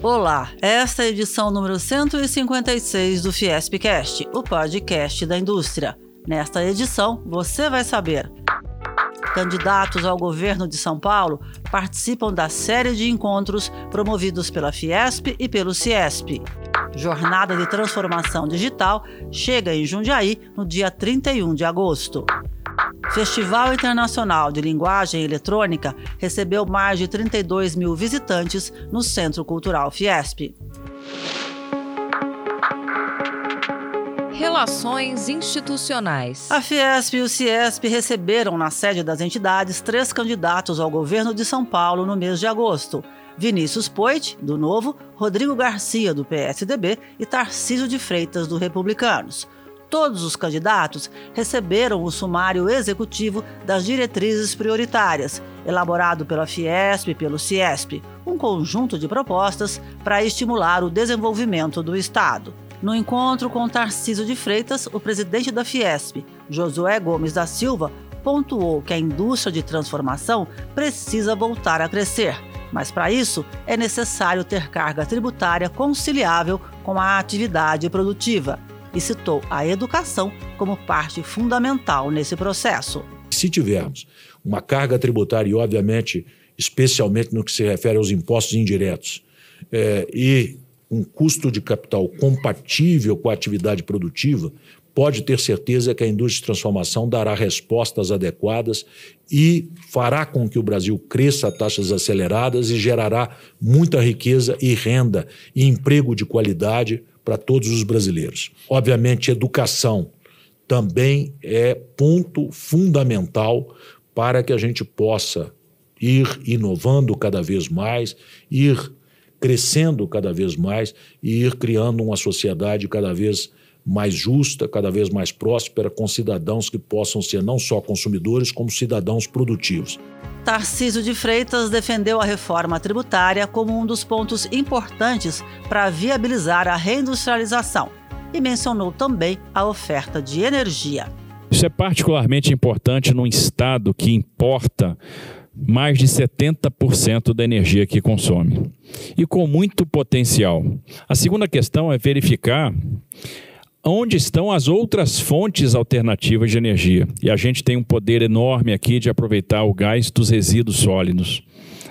Olá, esta é a edição número 156 do Fiespcast, o podcast da indústria. Nesta edição, você vai saber. Candidatos ao governo de São Paulo participam da série de encontros promovidos pela Fiesp e pelo Ciesp. Jornada de Transformação Digital chega em Jundiaí no dia 31 de agosto. Festival Internacional de Linguagem Eletrônica recebeu mais de 32 mil visitantes no Centro Cultural Fiesp. Relações institucionais. A Fiesp e o Ciesp receberam na sede das entidades três candidatos ao governo de São Paulo no mês de agosto. Vinícius Poit, do Novo, Rodrigo Garcia, do PSDB e Tarcísio de Freitas, do Republicanos. Todos os candidatos receberam o sumário executivo das diretrizes prioritárias, elaborado pela Fiesp e pelo Ciesp, um conjunto de propostas para estimular o desenvolvimento do Estado. No encontro com Tarcísio de Freitas, o presidente da Fiesp, Josué Gomes da Silva, pontuou que a indústria de transformação precisa voltar a crescer, mas para isso é necessário ter carga tributária conciliável com a atividade produtiva e citou a educação como parte fundamental nesse processo. Se tivermos uma carga tributária, e obviamente, especialmente no que se refere aos impostos indiretos, é, e um custo de capital compatível com a atividade produtiva, pode ter certeza que a indústria de transformação dará respostas adequadas e fará com que o Brasil cresça a taxas aceleradas e gerará muita riqueza e renda e emprego de qualidade para todos os brasileiros. Obviamente, educação também é ponto fundamental para que a gente possa ir inovando cada vez mais, ir crescendo cada vez mais e ir criando uma sociedade cada vez mais justa, cada vez mais próspera, com cidadãos que possam ser não só consumidores, como cidadãos produtivos. Tarcísio de Freitas defendeu a reforma tributária como um dos pontos importantes para viabilizar a reindustrialização e mencionou também a oferta de energia. Isso é particularmente importante num estado que importa mais de 70% da energia que consome e com muito potencial. A segunda questão é verificar onde estão as outras fontes alternativas de energia. E a gente tem um poder enorme aqui de aproveitar o gás dos resíduos sólidos.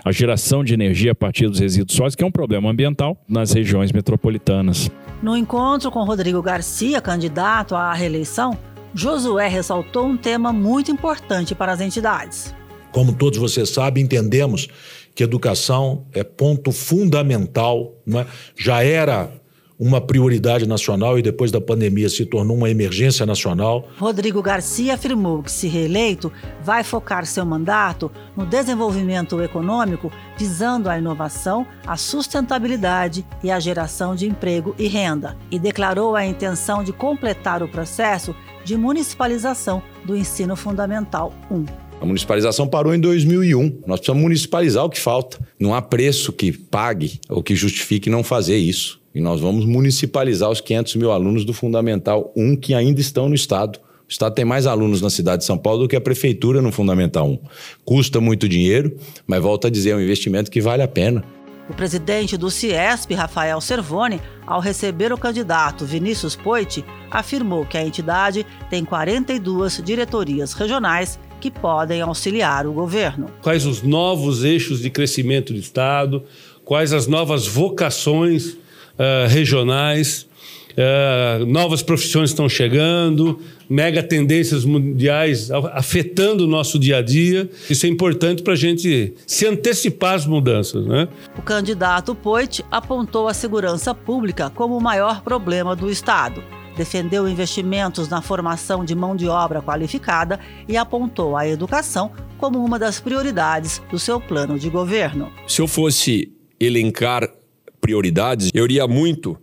A geração de energia a partir dos resíduos sólidos, que é um problema ambiental nas regiões metropolitanas. No encontro com Rodrigo Garcia, candidato à reeleição, Josué ressaltou um tema muito importante para as entidades. Como todos vocês sabem, entendemos que educação é ponto fundamental, é? já era uma prioridade nacional e depois da pandemia se tornou uma emergência nacional. Rodrigo Garcia afirmou que, se reeleito, vai focar seu mandato no desenvolvimento econômico, visando a inovação, a sustentabilidade e a geração de emprego e renda, e declarou a intenção de completar o processo de municipalização do ensino fundamental 1. A municipalização parou em 2001. Nós precisamos municipalizar o que falta. Não há preço que pague ou que justifique não fazer isso. E nós vamos municipalizar os 500 mil alunos do Fundamental 1 que ainda estão no Estado. O Estado tem mais alunos na cidade de São Paulo do que a Prefeitura no Fundamental 1. Custa muito dinheiro, mas volto a dizer, é um investimento que vale a pena. O presidente do Ciesp, Rafael Servoni, ao receber o candidato Vinícius Poit, afirmou que a entidade tem 42 diretorias regionais que podem auxiliar o governo. Quais os novos eixos de crescimento do Estado, quais as novas vocações uh, regionais, uh, novas profissões estão chegando, mega tendências mundiais afetando o nosso dia a dia. Isso é importante para a gente se antecipar às mudanças. Né? O candidato Poit apontou a segurança pública como o maior problema do Estado. Defendeu investimentos na formação de mão de obra qualificada e apontou a educação como uma das prioridades do seu plano de governo. Se eu fosse elencar prioridades, eu iria muito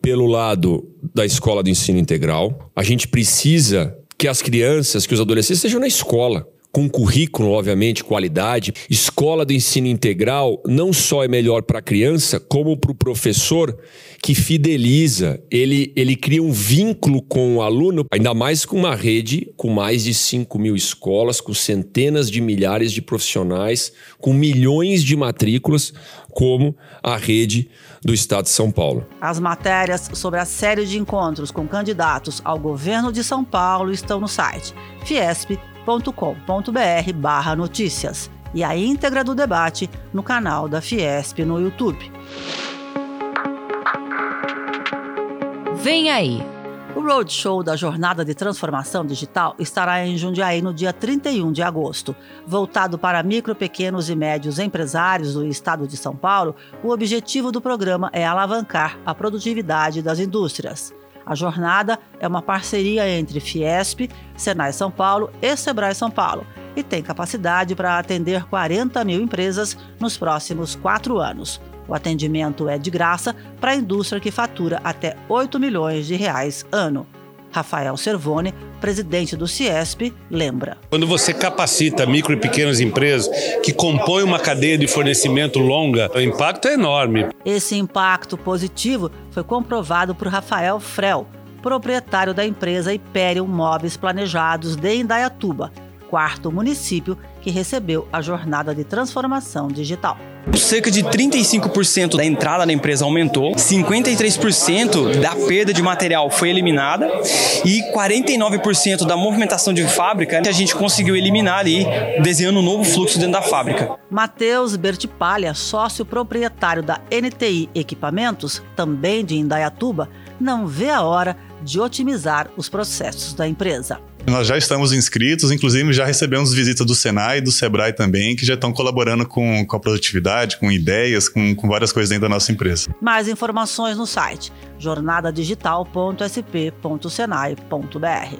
pelo lado da escola do ensino integral. A gente precisa que as crianças, que os adolescentes estejam na escola com currículo, obviamente, qualidade. Escola do ensino integral não só é melhor para a criança, como para o professor que fideliza, ele, ele cria um vínculo com o aluno, ainda mais com uma rede com mais de 5 mil escolas, com centenas de milhares de profissionais, com milhões de matrículas. como a rede do Estado de São Paulo. As matérias sobre a série de encontros com candidatos ao governo de São Paulo estão no site fiesp.com.br/notícias e a íntegra do debate no canal da Fiesp no YouTube. Vem aí! O Roadshow da Jornada de Transformação Digital estará em Jundiaí no dia 31 de agosto. Voltado para micro, pequenos e médios empresários do estado de São Paulo, o objetivo do programa é alavancar a produtividade das indústrias. A jornada é uma parceria entre Fiesp, Senai São Paulo e Sebrae São Paulo e tem capacidade para atender 40 mil empresas nos próximos quatro anos. O atendimento é de graça para a indústria que fatura até 8 milhões de reais ano. Rafael Servone, presidente do Ciesp, lembra. Quando você capacita micro e pequenas empresas que compõem uma cadeia de fornecimento longa, o impacto é enorme. Esse impacto positivo foi comprovado por Rafael Frel, proprietário da empresa Hyperion Móveis Planejados de Indaiatuba, quarto município que recebeu a jornada de transformação digital. Cerca de 35% da entrada da empresa aumentou, 53% da perda de material foi eliminada e 49% da movimentação de fábrica a gente conseguiu eliminar ali, desenhando um novo fluxo dentro da fábrica. Matheus Bertipalha, sócio proprietário da NTI Equipamentos, também de Indaiatuba, não vê a hora de otimizar os processos da empresa. Nós já estamos inscritos, inclusive já recebemos visita do Senai e do Sebrae também, que já estão colaborando com, com a produtividade, com ideias, com, com várias coisas dentro da nossa empresa. Mais informações no site jornadadigital.sp.senai.br.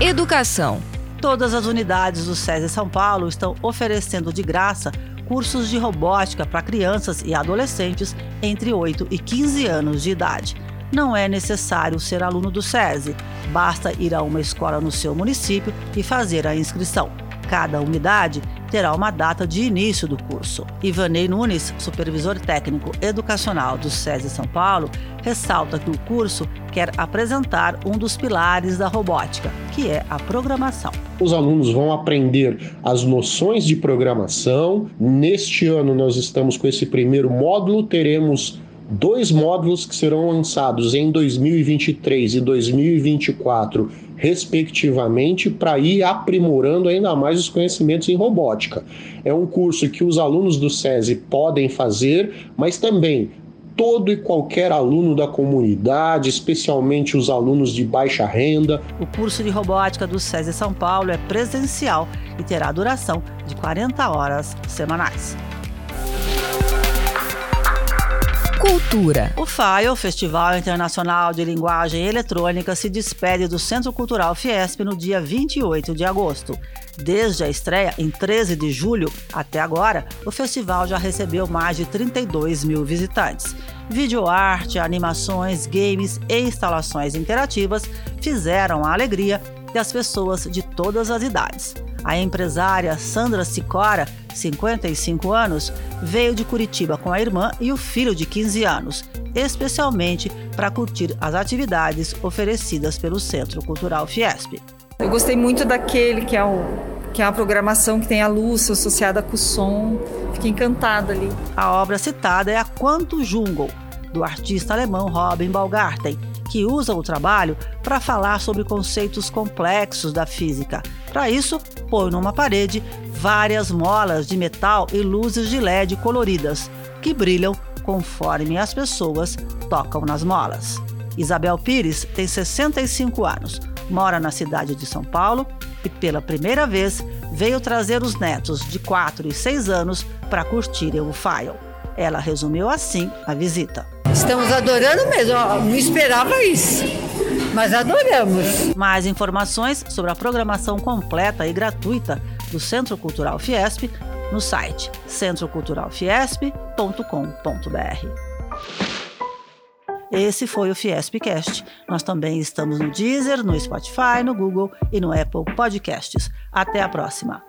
Educação. Todas as unidades do SESI São Paulo estão oferecendo de graça cursos de robótica para crianças e adolescentes entre 8 e 15 anos de idade não é necessário ser aluno do SESI, basta ir a uma escola no seu município e fazer a inscrição. Cada unidade terá uma data de início do curso. Ivanei Nunes, supervisor técnico educacional do SESI São Paulo, ressalta que o curso quer apresentar um dos pilares da robótica, que é a programação. Os alunos vão aprender as noções de programação. Neste ano, nós estamos com esse primeiro módulo, teremos dois módulos que serão lançados em 2023 e 2024, respectivamente, para ir aprimorando ainda mais os conhecimentos em robótica. É um curso que os alunos do SESI podem fazer, mas também todo e qualquer aluno da comunidade, especialmente os alunos de baixa renda. O curso de robótica do SESI São Paulo é presencial e terá duração de 40 horas semanais. Cultura. O FAI, o Festival Internacional de Linguagem Eletrônica, se despede do Centro Cultural Fiesp no dia 28 de agosto. Desde a estreia, em 13 de julho, até agora, o festival já recebeu mais de 32 mil visitantes. Videoarte, animações, games e instalações interativas fizeram a alegria das pessoas de todas as idades. A empresária Sandra Sicora, 55 anos, veio de Curitiba com a irmã e o filho de 15 anos, especialmente para curtir as atividades oferecidas pelo Centro Cultural Fiesp. Eu gostei muito daquele que é, o, que é a programação que tem a luz associada com o som. Fiquei encantada ali. A obra citada é a Quanto Jungle, do artista alemão Robin Balgarten, que usa o trabalho para falar sobre conceitos complexos da física. Para isso, põe numa parede várias molas de metal e luzes de LED coloridas, que brilham conforme as pessoas tocam nas molas. Isabel Pires tem 65 anos, mora na cidade de São Paulo e, pela primeira vez, veio trazer os netos de 4 e 6 anos para curtirem o File. Ela resumiu assim a visita. Estamos adorando mesmo, não esperava isso, mas adoramos. Mais informações sobre a programação completa e gratuita do Centro Cultural Fiesp no site centroculturalfiesp.com.br. Esse foi o Fiespcast. Nós também estamos no Deezer, no Spotify, no Google e no Apple Podcasts. Até a próxima!